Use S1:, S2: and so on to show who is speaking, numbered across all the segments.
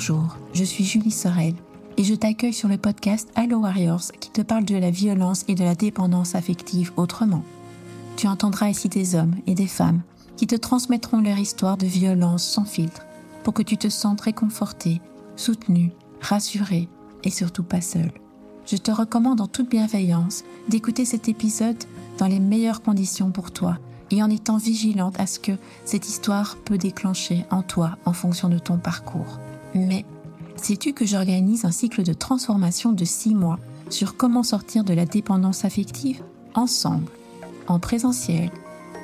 S1: Bonjour, je suis Julie Sorel et je t'accueille sur le podcast Hello Warriors qui te parle de la violence et de la dépendance affective autrement. Tu entendras ici des hommes et des femmes qui te transmettront leur histoire de violence sans filtre pour que tu te sentes réconforté, soutenu, rassuré et surtout pas seul. Je te recommande en toute bienveillance d'écouter cet épisode dans les meilleures conditions pour toi et en étant vigilante à ce que cette histoire peut déclencher en toi en fonction de ton parcours. Mais sais-tu que j'organise un cycle de transformation de six mois sur comment sortir de la dépendance affective ensemble, en présentiel,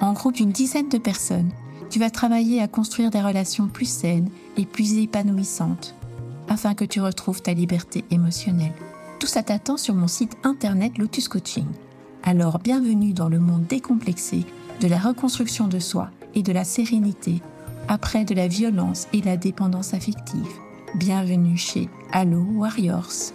S1: en groupe d'une dizaine de personnes? Tu vas travailler à construire des relations plus saines et plus épanouissantes afin que tu retrouves ta liberté émotionnelle. Tout ça t'attend sur mon site internet Lotus Coaching. Alors bienvenue dans le monde décomplexé de la reconstruction de soi et de la sérénité après de la violence et la dépendance affective. Bienvenue chez Allo Warriors.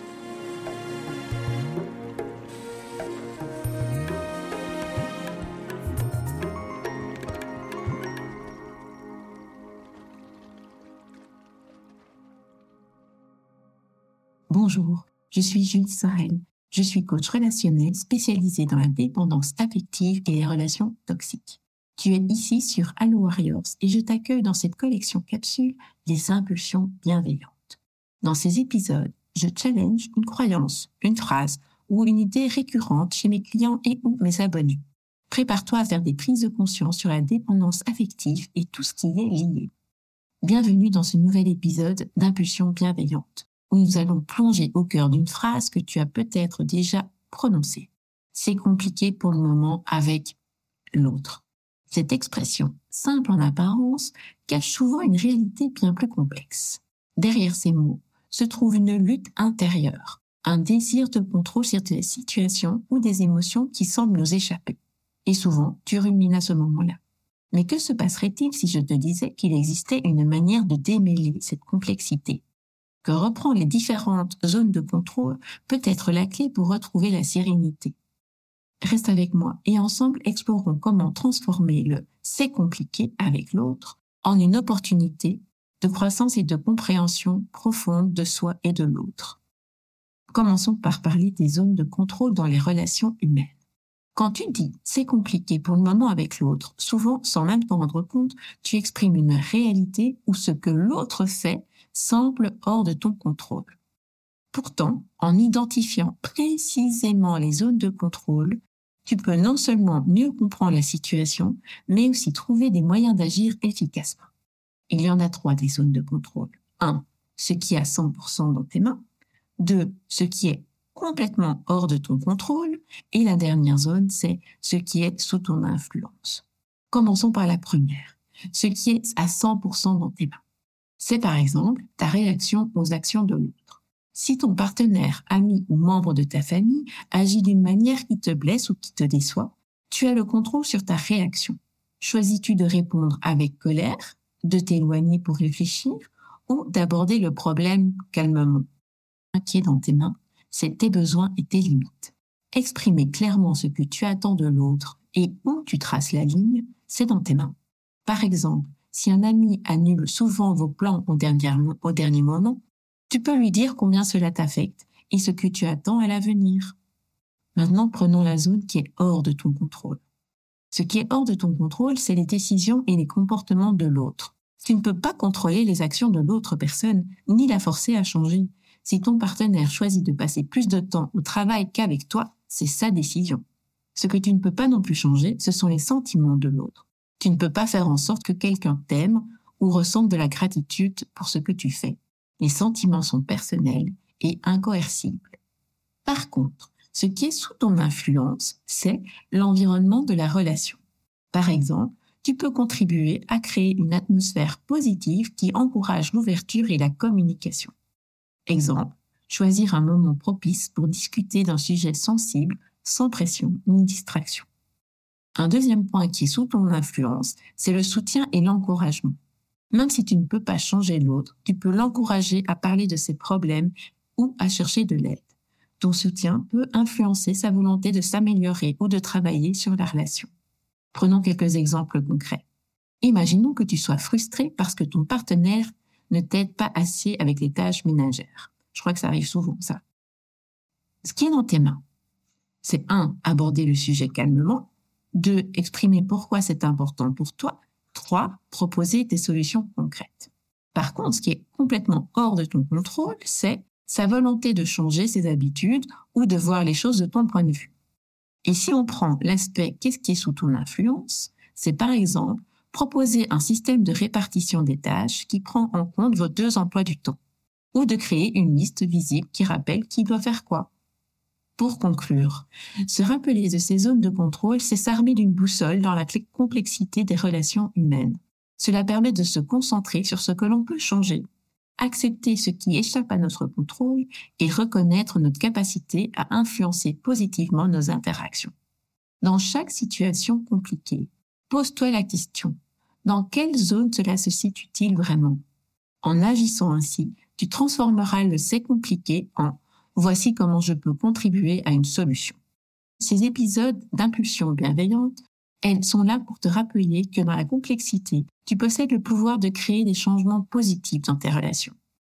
S1: Bonjour, je suis Julie Sorel. Je suis coach relationnel spécialisé dans la dépendance affective et les relations toxiques. Tu es ici sur Allo Warriors et je t'accueille dans cette collection capsule des impulsions bienveillantes. Dans ces épisodes, je challenge une croyance, une phrase ou une idée récurrente chez mes clients et ou mes abonnés. Prépare-toi à faire des prises de conscience sur la dépendance affective et tout ce qui y est lié. Bienvenue dans ce nouvel épisode d'Impulsions bienveillantes, où nous allons plonger au cœur d'une phrase que tu as peut-être déjà prononcée. C'est compliqué pour le moment avec l'autre. Cette expression, simple en apparence, cache souvent une réalité bien plus complexe. Derrière ces mots se trouve une lutte intérieure, un désir de contrôle sur des situations ou des émotions qui semblent nous échapper. Et souvent, tu rumines à ce moment-là. Mais que se passerait-il si je te disais qu'il existait une manière de démêler cette complexité? Que reprendre les différentes zones de contrôle peut être la clé pour retrouver la sérénité Reste avec moi et ensemble explorons comment transformer le c'est compliqué avec l'autre en une opportunité de croissance et de compréhension profonde de soi et de l'autre. Commençons par parler des zones de contrôle dans les relations humaines. Quand tu dis c'est compliqué pour le moment avec l'autre, souvent sans même t'en rendre compte, tu exprimes une réalité où ce que l'autre fait semble hors de ton contrôle. Pourtant, en identifiant précisément les zones de contrôle, tu peux non seulement mieux comprendre la situation, mais aussi trouver des moyens d'agir efficacement. Il y en a trois des zones de contrôle. 1. Ce qui est à 100% dans tes mains. 2. Ce qui est complètement hors de ton contrôle. Et la dernière zone, c'est ce qui est sous ton influence. Commençons par la première. Ce qui est à 100% dans tes mains. C'est par exemple ta réaction aux actions de l'autre. Si ton partenaire, ami ou membre de ta famille agit d'une manière qui te blesse ou qui te déçoit, tu as le contrôle sur ta réaction. Choisis-tu de répondre avec colère, de t'éloigner pour réfléchir ou d'aborder le problème calmement? Qui est dans tes mains, c'est tes besoins et tes limites. Exprimer clairement ce que tu attends de l'autre et où tu traces la ligne, c'est dans tes mains. Par exemple, si un ami annule souvent vos plans au dernier, au dernier moment, tu peux lui dire combien cela t'affecte et ce que tu attends à l'avenir. Maintenant, prenons la zone qui est hors de ton contrôle. Ce qui est hors de ton contrôle, c'est les décisions et les comportements de l'autre. Tu ne peux pas contrôler les actions de l'autre personne, ni la forcer à changer. Si ton partenaire choisit de passer plus de temps au travail qu'avec toi, c'est sa décision. Ce que tu ne peux pas non plus changer, ce sont les sentiments de l'autre. Tu ne peux pas faire en sorte que quelqu'un t'aime ou ressente de la gratitude pour ce que tu fais. Les sentiments sont personnels et incoercibles. Par contre, ce qui est sous ton influence, c'est l'environnement de la relation. Par exemple, tu peux contribuer à créer une atmosphère positive qui encourage l'ouverture et la communication. Exemple, choisir un moment propice pour discuter d'un sujet sensible sans pression ni distraction. Un deuxième point qui est sous ton influence, c'est le soutien et l'encouragement. Même si tu ne peux pas changer l'autre, tu peux l'encourager à parler de ses problèmes ou à chercher de l'aide. Ton soutien peut influencer sa volonté de s'améliorer ou de travailler sur la relation. Prenons quelques exemples concrets. Imaginons que tu sois frustré parce que ton partenaire ne t'aide pas assez avec les tâches ménagères. Je crois que ça arrive souvent, ça. Ce qui est dans tes mains, c'est un, aborder le sujet calmement, deux, exprimer pourquoi c'est important pour toi, trois, proposer des solutions concrètes. Par contre, ce qui est complètement hors de ton contrôle, c'est sa volonté de changer ses habitudes ou de voir les choses de ton point de vue. Et si on prend l'aspect qu'est-ce qui est sous ton influence, c'est par exemple proposer un système de répartition des tâches qui prend en compte vos deux emplois du temps, ou de créer une liste visible qui rappelle qui doit faire quoi. Pour conclure, se rappeler de ces zones de contrôle, c'est s'armer d'une boussole dans la complexité des relations humaines. Cela permet de se concentrer sur ce que l'on peut changer, accepter ce qui échappe à notre contrôle et reconnaître notre capacité à influencer positivement nos interactions. Dans chaque situation compliquée, pose-toi la question, dans quelle zone cela se situe-t-il vraiment? En agissant ainsi, tu transformeras le c'est compliqué en Voici comment je peux contribuer à une solution. Ces épisodes d'impulsion bienveillante, elles sont là pour te rappeler que dans la complexité, tu possèdes le pouvoir de créer des changements positifs dans tes relations.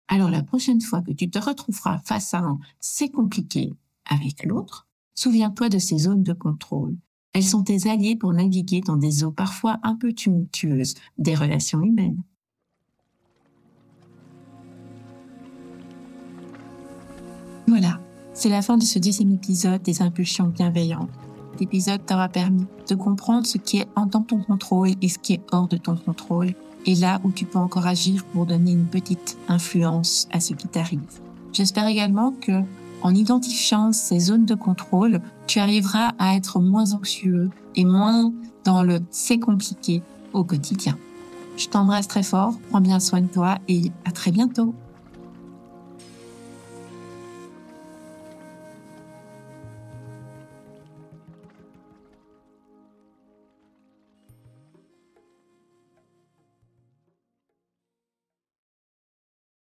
S1: Alors la prochaine fois que tu te retrouveras face à un c'est compliqué avec l'autre, souviens-toi de ces zones de contrôle. Elles sont tes alliés pour naviguer dans des eaux parfois un peu tumultueuses des relations humaines. C'est la fin de ce deuxième épisode des impulsions bienveillantes. L'épisode t'aura permis de comprendre ce qui est dans ton contrôle et ce qui est hors de ton contrôle, et là où tu peux encore agir pour donner une petite influence à ce qui t'arrive. J'espère également que, en identifiant ces zones de contrôle, tu arriveras à être moins anxieux et moins dans le c'est compliqué au quotidien. Je t'embrasse très fort, prends bien soin de toi et à très bientôt.